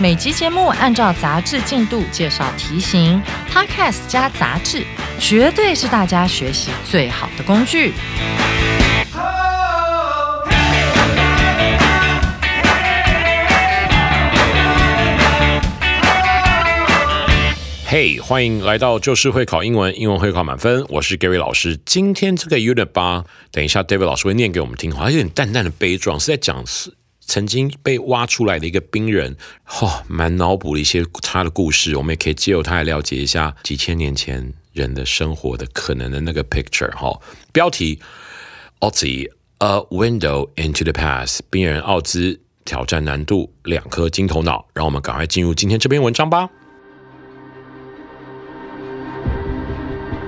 每集节目按照杂志进度介绍题型，Podcast 加杂志，绝对是大家学习最好的工具。嘿，欢迎来到就是会考英文，英文会考满分。我是 Gary 老师。今天这个 Unit 八，等一下 David 老师会念给我们听，好像有点淡淡的悲壮，是在讲是曾经被挖出来的一个兵人，哈，蛮脑补了一些他的故事。我们也可以借由他来了解一下几千年前人的生活的可能的那个 picture。哈，标题：Ozzy，a Window into the Past，兵人奥兹挑战难度，两颗金头脑。让我们赶快进入今天这篇文章吧。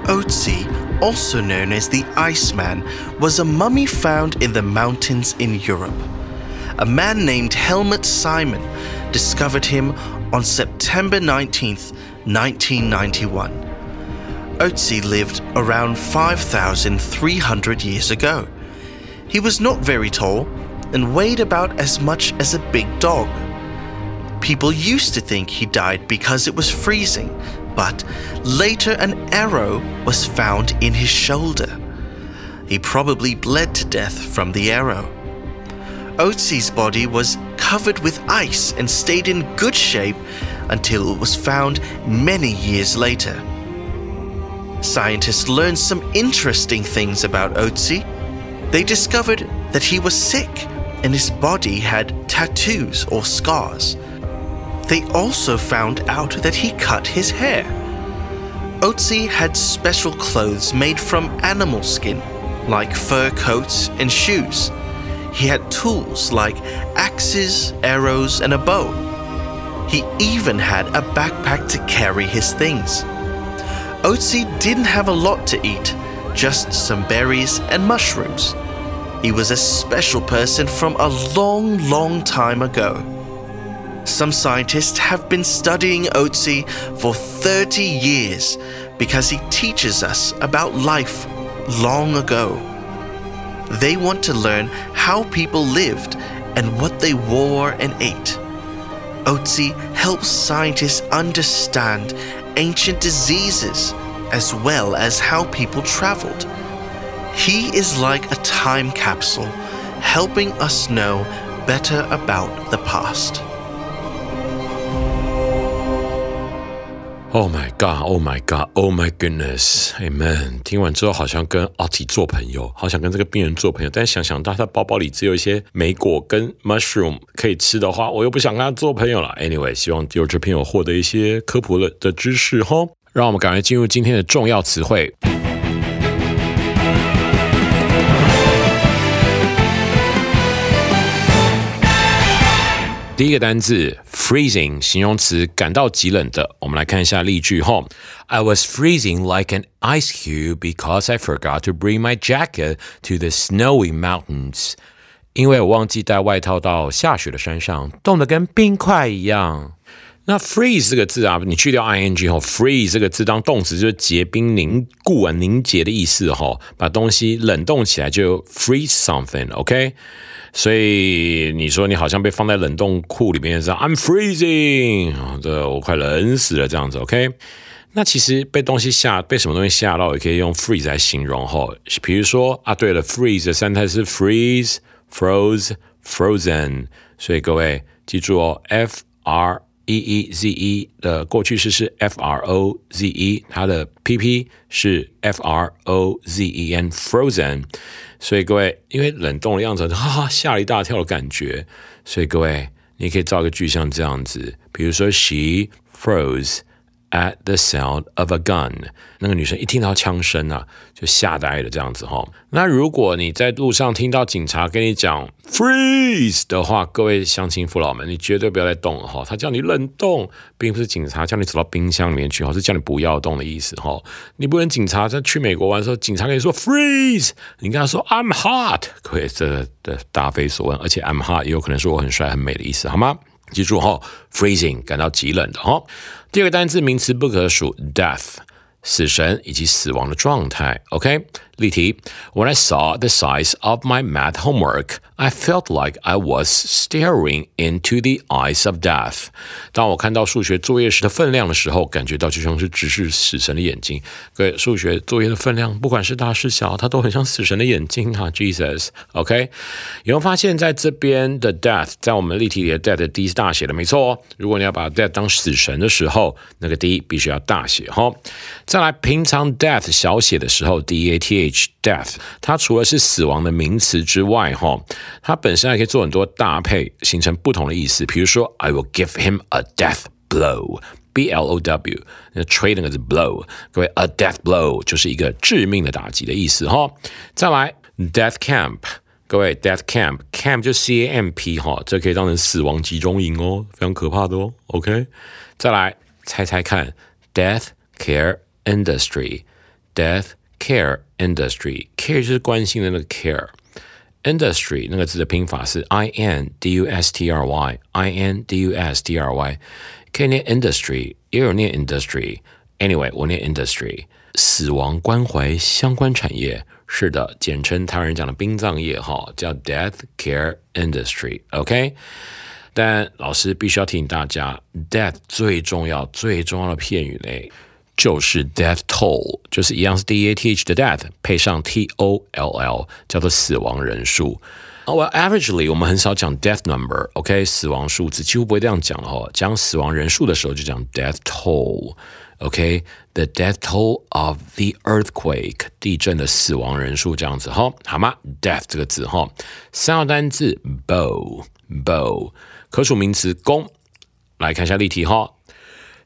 Otzi, also known as the Iceman, was a mummy found in the mountains in Europe. A man named Helmut Simon discovered him on September 19, 1991. Otzi lived around 5,300 years ago. He was not very tall and weighed about as much as a big dog. People used to think he died because it was freezing, but later an arrow was found in his shoulder. He probably bled to death from the arrow. Otzi's body was covered with ice and stayed in good shape until it was found many years later. Scientists learned some interesting things about Otzi. They discovered that he was sick and his body had tattoos or scars. They also found out that he cut his hair. Otzi had special clothes made from animal skin, like fur coats and shoes. He had tools like axes, arrows, and a bow. He even had a backpack to carry his things. Otzi didn't have a lot to eat, just some berries and mushrooms. He was a special person from a long, long time ago. Some scientists have been studying Otzi for 30 years because he teaches us about life long ago. They want to learn how people lived and what they wore and ate. Otzi helps scientists understand ancient diseases as well as how people traveled. He is like a time capsule, helping us know better about the past. Oh my god! Oh my god! Oh my goodness! Amen! 听完之后，好像跟奥提做朋友，好想跟这个病人做朋友。但想想到他包包里只有一些莓果跟 mushroom 可以吃的话，我又不想跟他做朋友了。Anyway，希望有这朋友获得一些科普了的知识哈。让我们赶快进入今天的重要词汇。第一个单字 freezing 形容词，感到极冷的。我们来看一下例句哈。I was freezing like an ice cube because I forgot to bring my jacket to the snowy mountains。因为我忘记带外套到下雪的山上，冻得跟冰块一样。 那 freeze 这个字啊，你去掉 i n g 后，freeze 这个字当动词就是结冰凝固啊凝结的意思哈，把东西冷冻起来就 freeze something，OK？所以你说你好像被放在冷冻库里面，是 I'm freezing，这我快冷死了这样子，OK？那其实被东西吓，被什么东西吓到，也可以用 freeze 来形容哈。比如说啊，对了，freeze 的三态是 freeze、froze、frozen，所以各位记住哦，f r e e z e 的过去式是 f r o z e，它的 p p 是 f r o z e n，frozen。所以各位，因为冷冻的样子，哈哈，吓了一大跳的感觉。所以各位，你可以造个句像这样子，比如说，She froze at the sound of a gun。那个女生一听到枪声啊，就吓呆了这样子哈。那如果你在路上听到警察跟你讲 freeze 的话，各位乡亲父老们，你绝对不要再动了哈。他叫你冷冻，并不是警察叫你走到冰箱里面去而，是叫你不要动的意思哈。你不能警察在去美国玩的时候，警察跟你说 freeze，你跟他说 I'm hot，各位这的答非所问，而且 I'm hot 也有可能是我很帅很美的意思，好吗？记住哈，freezing 感到极冷的哈。第二个单词名词不可数，death，死神以及死亡的状态。OK，例题：When I saw the size of my math homework, I felt like I was staring into the eyes of death。当我看到数学作业时的分量的时候，感觉到就像是直视死神的眼睛。各位，数学作业的分量，不管是大是小，它都很像死神的眼睛哈。Jesus，OK？有没有发现在这边的 death，在我们例题里的 death 的 D 是大写的，没错哦。如果你要把 death 当死神的时候，那个 D 必须要大写哈。再来，平常 death 小写的时候，D A T H death，它除了是死亡的名词之外，哈。它本身还可以做很多搭配，形成不同的意思。比如说，I will give him a death blow，B L O W，那吹那个是 blow，各位，a death blow 就是一个致命的打击的意思哈。再来，death camp，各位，death camp，camp 就 C A M P 哈，这可以当成死亡集中营哦，非常可怕的哦。OK，再来猜猜看，death care industry，death care industry，care 就是关心的那个 care。industry 那个字的拼法是 i n d u s t r y i n d u s t r y，可以念 industry，也有念 industry。Anyway，我念 industry，死亡关怀相关产业。是的，简称台湾人讲的殡葬业哈，叫 death care industry。OK，但老师必须要提醒大家，death 最重要最重要的片语嘞。 就是 death toll，就是一样是 d a t h 的 death 配上 t o l l，叫做死亡人数。Well, averagely 我们很少讲 death number，OK，死亡数字几乎不会这样讲哈。讲死亡人数的时候就讲 death toll，OK，the death toll of the earthquake，地震的死亡人数这样子哈，好吗？death 这个字哈，三个单字 bow，bow，可数名词弓。来看一下例题哈。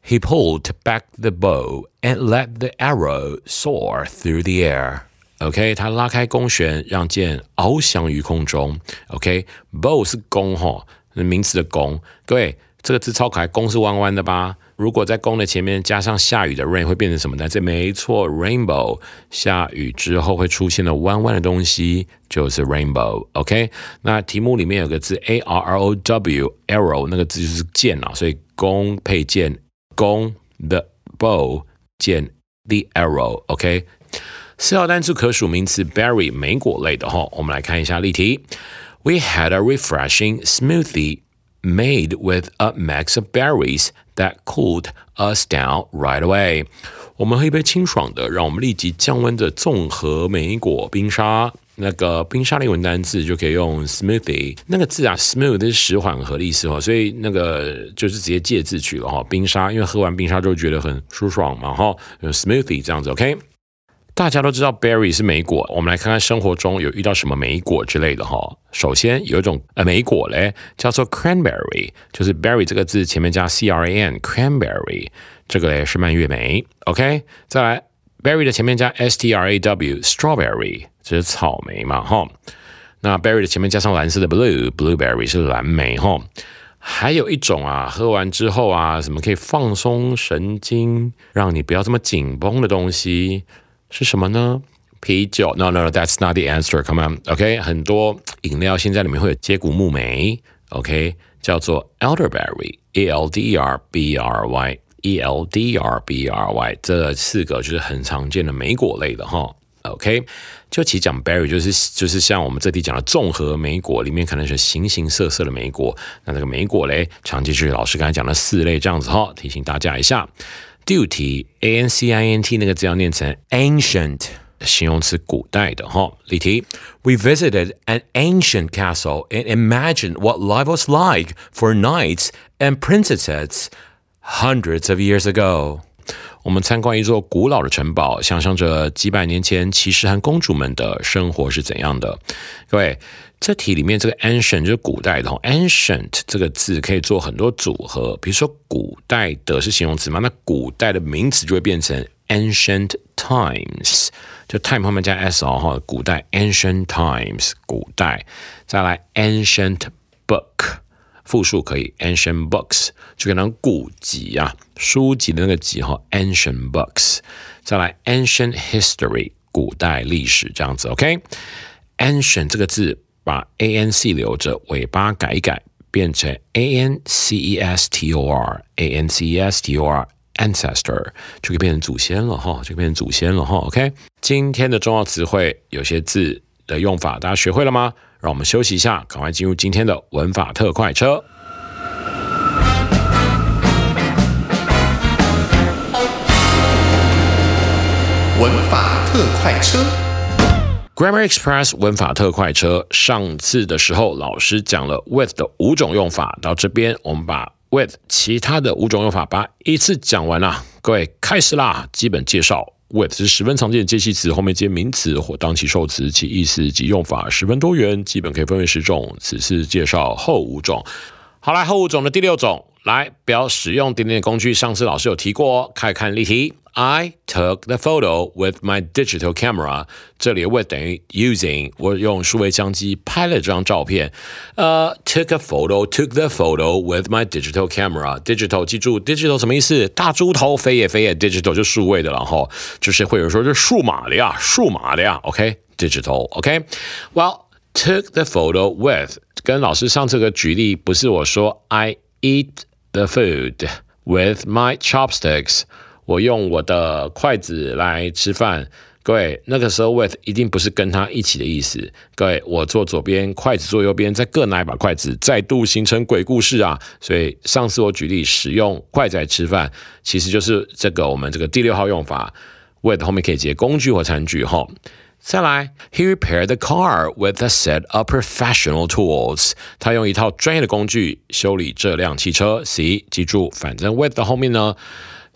He pulled back the bow and let the arrow soar through the air. OK，他拉开弓弦，让箭翱翔于空中。OK，bow 是弓哈，那名词的弓。各位，这个字超可爱，弓是弯弯的吧？如果在弓的前面加上下雨的 rain，会变成什么呢？这没错，rainbow。下雨之后会出现的弯弯的东西就是 rainbow。OK，那题目里面有个字 a r r o w，arrow 那个字就是箭啊，所以弓配箭。弓 the bow 箭 the arrow，OK。四号单词可数名词 berry 莓果类的哈，我们来看一下例题。We had a refreshing smoothie made with a mix of berries that cooled us down right away。我们喝一杯清爽的，让我们立即降温的综合莓果冰沙。 那个冰沙的英文单字就可以用 smoothie，那个字啊，smooth 是使缓和的意思哦，所以那个就是直接借字取了哈。冰沙，因为喝完冰沙之后觉得很舒爽嘛哈，用 smoothie 这样子 OK。大家都知道 berry 是莓果，我们来看看生活中有遇到什么莓果之类的哈。首先有一种呃莓果嘞，叫做 cranberry，就是 berry 这个字前面加 c r a n，cranberry 这个嘞是蔓越莓 OK。再来 berry 的前面加 s t r a w，strawberry。这是草莓嘛，哈。那 berry 的前面加上蓝色的 blue，blueberry 是蓝莓，哈。还有一种啊，喝完之后啊，什么可以放松神经，让你不要这么紧绷的东西是什么呢？啤酒？No No No，That's not the answer. Come on. OK，很多饮料现在里面会有接骨木莓，OK，叫做 elderberry，E L D E R B R Y，E L D E R B R Y，这四个就是很常见的莓果类的哈。OK，就其实讲 berry 就是就是像我们这里讲的综合莓果，里面可能是形形色色的莓果。那这个莓果嘞，常见就是老师刚才讲的四类这样子哈，提醒大家一下。第五题，A N C I N T 那个字要念成 ancient，形容词古代的哈。例题：We visited an ancient castle and imagined what life was like for knights and princesses hundreds of years ago. 我们参观一座古老的城堡，想象着几百年前骑士和公主们的生活是怎样的。各位，这题里面这个 ancient 就是古代的，ancient 这个字可以做很多组合，比如说古代的是形容词嘛，那古代的名词就会变成 ancient times，就 time 后面加 s 哦哈，古代 ancient times 古代，再来 ancient book。复数可以，ancient books 就可能古籍啊，书籍的那个籍哈，ancient books。再来，ancient history 古代历史这样子，OK？ancient 这个字把 a n c 留着，尾巴改一改，变成 a n c e s t o r，a n c e s t o r ancestor 就可以变成祖先了哈，就可以变成祖先了哈，OK？今天的重要词汇有些字的用法，大家学会了吗？让我们休息一下，赶快进入今天的文法特快车。文法特快车，Grammar Express 文法特快车。上次的时候，老师讲了 with 的五种用法，到这边我们把 with 其他的五种用法把一次讲完了。各位开始啦，基本介绍。With 是十分常见的介系词，后面接名词或当其受词，其意思及用法十分多元，基本可以分为十种。此次介绍后五种。好来，后五种的第六种，来不要使用点点工具。上次老师有提过哦，开始看例题。I took the photo with my digital camera。这里 with 等于 using，我用数位相机拍了这张照片。呃，took a photo，took the photo with my digital camera。digital 记住，digital 什么意思？大猪头飞也飞也，digital 就数位的了哈，就是会有说是数码的呀，数码的呀。OK，digital，OK。Well, took the photo with，跟老师上这个举例，不是我说 I eat the food with my chopsticks。 我用我的筷子来吃饭，各位，那个时候 with 一定不是跟他一起的意思。各位，我坐左边，筷子坐右边，再各拿一把筷子，再度形成鬼故事啊！所以上次我举例使用筷子来吃饭，其实就是这个我们这个第六号用法，with 后面可以接工具或餐具哈。再来，He repaired the car with a set of professional tools。他用一套专业的工具修理这辆汽车。C，记住，反正 with 的后面呢。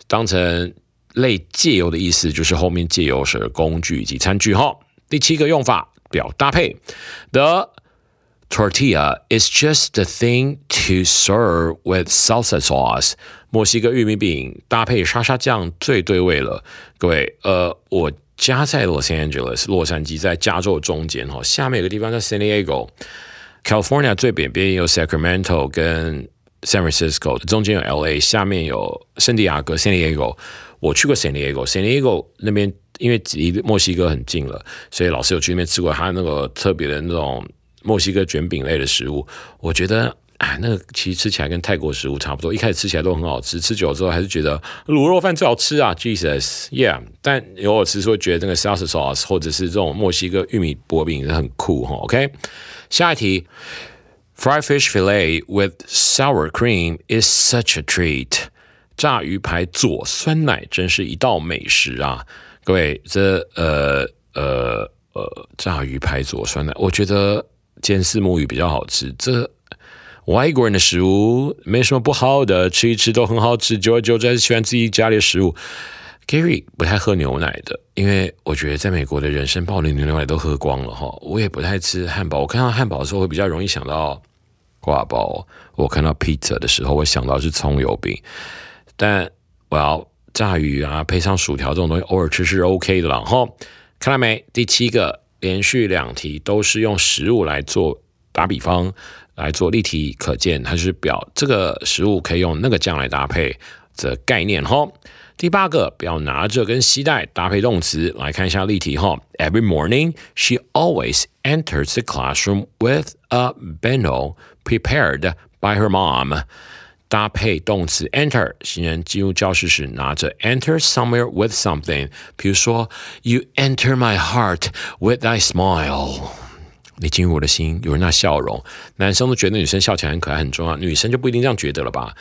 当成类借由的意思，就是后面借由是工具以及餐具哈。第七个用法表搭配，The tortilla is just the thing to serve with salsa sauce。墨西哥玉米饼搭配沙沙酱最对味了。各位，呃，我家在 Los Angeles 洛杉矶，在加州中间哈，下面有个地方叫 San Diego，California 最北边有 Sacramento 跟。San Francisco 中间有 L.A.，下面有圣地亚哥 San Diego。我去过 San Diego，San Diego 那边因为离墨西哥很近了，所以老师有去那边吃过他那个特别的那种墨西哥卷饼类的食物。我觉得，哎，那个其实吃起来跟泰国食物差不多。一开始吃起来都很好吃，吃久了之后还是觉得卤肉饭最好吃啊！Jesus，Yeah。但偶尔吃会觉得那个 salsa sauce 或者是这种墨西哥玉米薄饼很酷哈。OK，下一题。Fried fish fillet with sour cream is such a treat。炸鱼排佐酸奶真是一道美食啊！各位，这呃呃呃，炸鱼排佐酸奶，我觉得煎四目鱼比较好吃。这外国人的食物没什么不好的，吃一吃都很好吃。久而久之，还是喜欢自己家里的食物。Gary 不太喝牛奶的，因为我觉得在美国的人生，爆的牛奶都喝光了哈。我也不太吃汉堡，我看到汉堡的时候会比较容易想到。挂包，我看到 pizza 的时候，我想到是葱油饼，但我要炸鱼啊，配上薯条这种东西，偶尔吃是 OK 的啦。哈，看到没？第七个连续两题都是用食物来做打比方，来做例题可见，它是表这个食物可以用那个酱来搭配的概念。哈。第八个，不要拿着跟携带搭配动词，来看一下例题哈。Every morning, she always enters the classroom with a bento prepared by her mom。搭配动词 enter，行人进入教室时拿着 enter somewhere with something。比如说，You enter my heart with thy smile。你进入我的心，有那笑容。男生都觉得女生笑起来很可爱很重要，女生就不一定这样觉得了吧？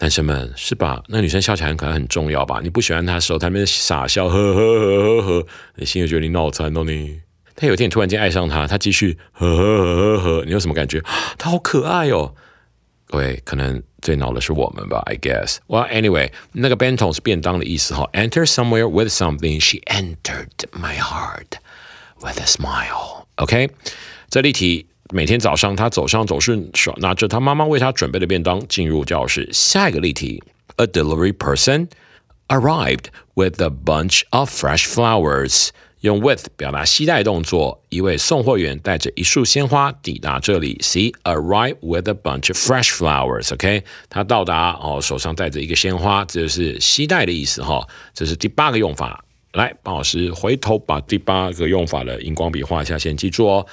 男生们是吧？那女生笑起来可能很重要吧？你不喜欢她的时候，她那边傻笑，呵呵呵呵呵，你心里觉得你脑残哦你。但有一天你突然间爱上她，她继续呵呵呵呵呵，你有什么感觉？她好可爱哦！各位可能最恼的是我们吧，I guess. Well, anyway，那个 bento 是便当的意思哈。Enter somewhere with something. She entered my heart with a smile. OK，这例题。每天早上，他走上走顺，手拿着他妈妈为他准备的便当进入教室。下一个例题：A delivery person arrived with a bunch of fresh flowers. 用 with 表达携带动作，一位送货员带着一束鲜花抵达这里。See, arrive with a bunch of fresh flowers. OK，他到达哦，手上带着一个鲜花，这是携带的意思哈。这是第八个用法。来，帮老师回头把第八个用法的荧光笔画一下，先记住哦。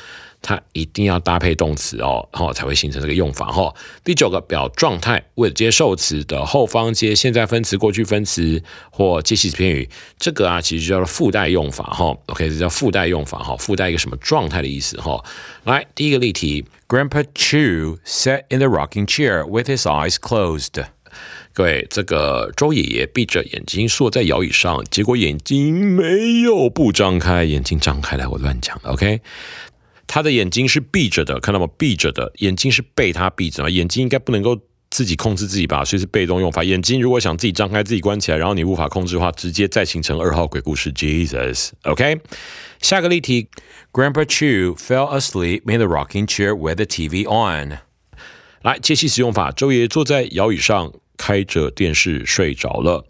它一定要搭配动词哦，然后才会形成这个用法哈。第九个表状态，with 接受词的后方接现在分词、过去分词或接系词片语，这个啊其实叫做附带用法哈。OK，这叫附带用法哈，附带一个什么状态的意思哈。来，第一个例题，Grandpa Chu sat in the rocking chair with his eyes closed。各位，这个周爷爷闭着眼睛坐在摇椅上，结果眼睛没有不张开，眼睛张开来，我乱讲的。OK。他的眼睛是闭着的，看到吗？闭着的眼睛是被他闭着啊。眼睛应该不能够自己控制自己吧，所以是被动用法。眼睛如果想自己张开、自己关起来，然后你无法控制的话，直接再形成二号鬼故事。Jesus，OK。下个例题，Grandpa Chu fell asleep in the rocking chair with the TV on。来，接续使用法，周爷坐在摇椅上，开着电视睡着了。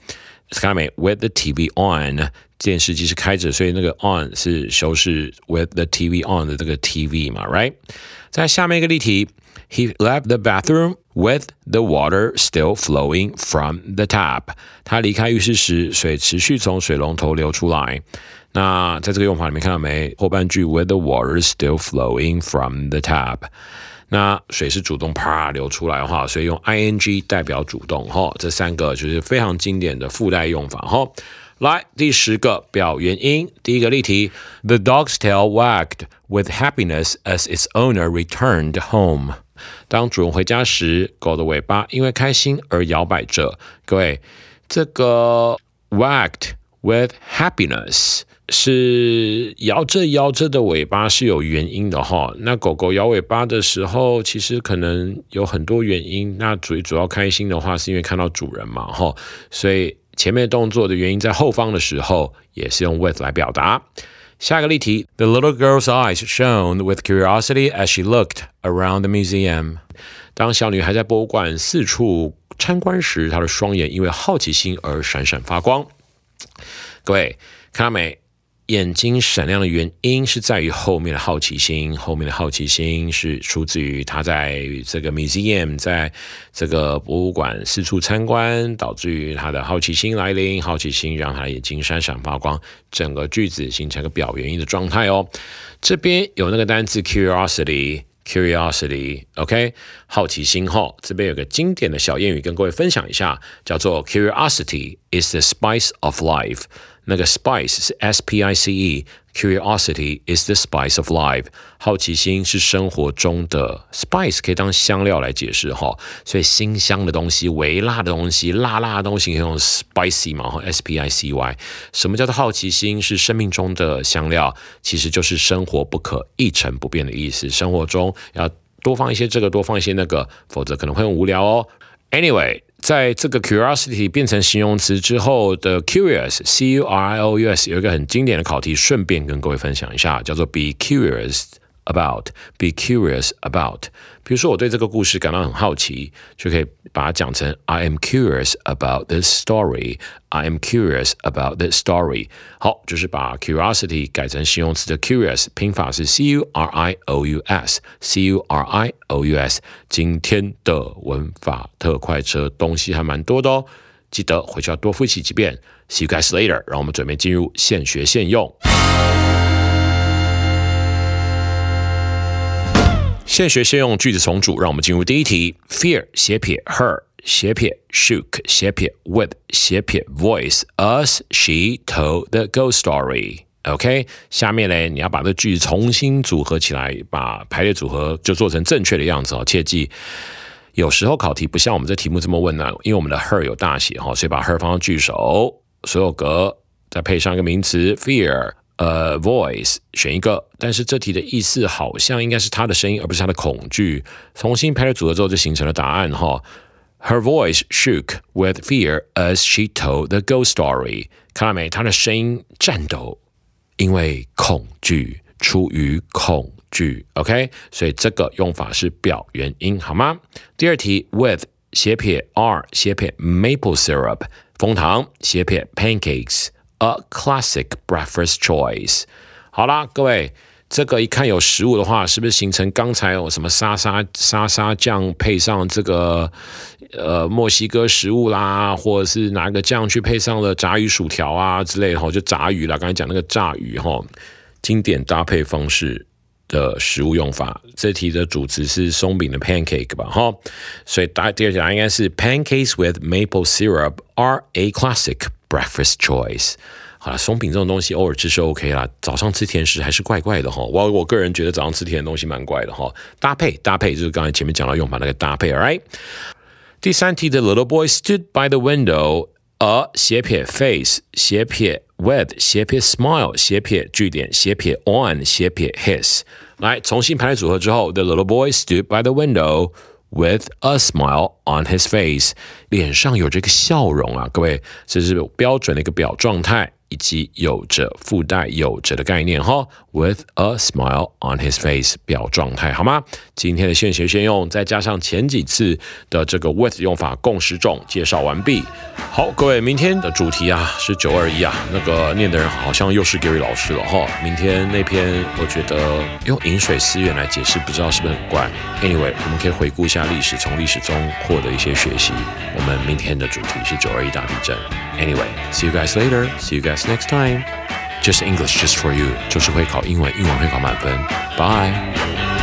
看到没？With the TV on。电视机是开着，所以那个 on 是修饰 with the TV on 的这个 TV 嘛，right？在下面一个例题，He left the bathroom with the water still flowing from the tap。他离开浴室时，水持续从水龙头流出来。那在这个用法里面看到没？后半句 with the water still flowing from the tap。那水是主动啪流出来哈，所以用 ing 代表主动哈。这三个就是非常经典的附带用法哈。来，第十个表原因。第一个例题：The dog's tail wagged with happiness as its owner returned home。当主人回家时，狗的尾巴因为开心而摇摆着。各位，这个 wagged with happiness 是摇着摇着的尾巴是有原因的哈。那狗狗摇尾巴的时候，其实可能有很多原因。那最主要开心的话，是因为看到主人嘛哈，所以。前面动作的原因在后方的时候，也是用 with 来表达。下个例题：The little girl's eyes shone with curiosity as she looked around the museum。当小女孩在博物馆四处参观时，她的双眼因为好奇心而闪闪发光。各位看到没？眼睛闪亮的原因是在于后面的好奇心，后面的好奇心是出自于他在这个 museum，在这个博物馆四处参观，导致于他的好奇心来临，好奇心让他的眼睛闪闪发光，整个句子形成个表原因的状态哦。这边有那个单词 curiosity，curiosity，OK，好奇心哈。这边有个经典的小谚语跟各位分享一下，叫做 curiosity is the spice of life。那个 spice 是 s p i c e，curiosity is the spice of life，好奇心是生活中的 spice，可以当香料来解释哈。所以辛香的东西、微辣的东西、辣辣的东西可以用 spicy 嘛哈，s p i c y。什么叫做好奇心？是生命中的香料，其实就是生活不可一成不变的意思。生活中要多放一些这个，多放一些那个，否则可能会很无聊哦。Anyway。在这个 curiosity 变成形容词之后的 curious，c u r i o u s 有一个很经典的考题，顺便跟各位分享一下，叫做 be curious about，be curious about。比如说，我对这个故事感到很好奇，就可以把它讲成 I am curious about this story. I am curious about this story. 好，就是把 curiosity 改成形容词的 curious，拼法是 c u r i o u s，c u r i o u s。今天的文法特快车东西还蛮多的哦，记得回去要多复习几遍。See you guys later。让我们准备进入现学现用。 现学现用句子重组，让我们进入第一题。Fear 斜撇 her 斜撇 shook 斜撇 with 斜撇 voice us she told the ghost story。OK，下面呢，你要把这句子重新组合起来，把排列组合就做成正确的样子哦。切记，有时候考题不像我们这题目这么问难，因为我们的 her 有大写哈，所以把 her 放到句首，所有格再配上一个名词 fear。呃，voice 选一个，但是这题的意思好像应该是他的声音，而不是他的恐惧。重新排列组合之后，就形成了答案哈。Her voice shook with fear as she told the ghost story。看到没？她的声音颤抖，因为恐惧，出于恐惧。OK，所以这个用法是表原因，好吗？第二题，with 斜撇 r 斜撇 maple syrup 枫糖斜撇 pancakes。A classic breakfast choice。好啦，各位，这个一看有食物的话，是不是形成刚才有什么沙沙沙沙酱配上这个呃墨西哥食物啦，或者是拿个酱去配上了炸鱼薯条啊之类的哈，就炸鱼啦。刚才讲那个炸鱼哈，经典搭配方式的食物用法。这题的主词是松饼的 pancake 吧哈，所以答第二题应该是 pancakes with maple syrup are a classic。Breakfast choice，好了，松饼这种东西偶尔吃是 OK 啦，早上吃甜食还是怪怪的哈。我我个人觉得早上吃甜的东西蛮怪的哈。搭配搭配就是刚才前面讲到用法那个搭配，All right。第三题的 Little boy stood by the window，a 斜撇 face 斜撇 with 斜撇 smile 斜撇句点斜撇 on 斜撇 his，来重新排列组合之后，The little boy stood by the window。With a smile on his face，脸上有这个笑容啊，各位，这是标准的一个表状态。以及有着附带有着的概念哈，with a smile on his face 表状态好吗？今天的现学现用，再加上前几次的这个 with 用法共十种介绍完毕。好，各位，明天的主题啊是九二一啊，那个念的人好像又是 Gary 老师了哈。明天那篇我觉得用饮水思源来解释，不知道是不是很怪。Anyway，我们可以回顾一下历史，从历史中获得一些学习。我们明天的主题是九二一大地震。Anyway，see you guys later，see you guys。next time. Just English just for you，就是会考英文，英文会考满分。Bye。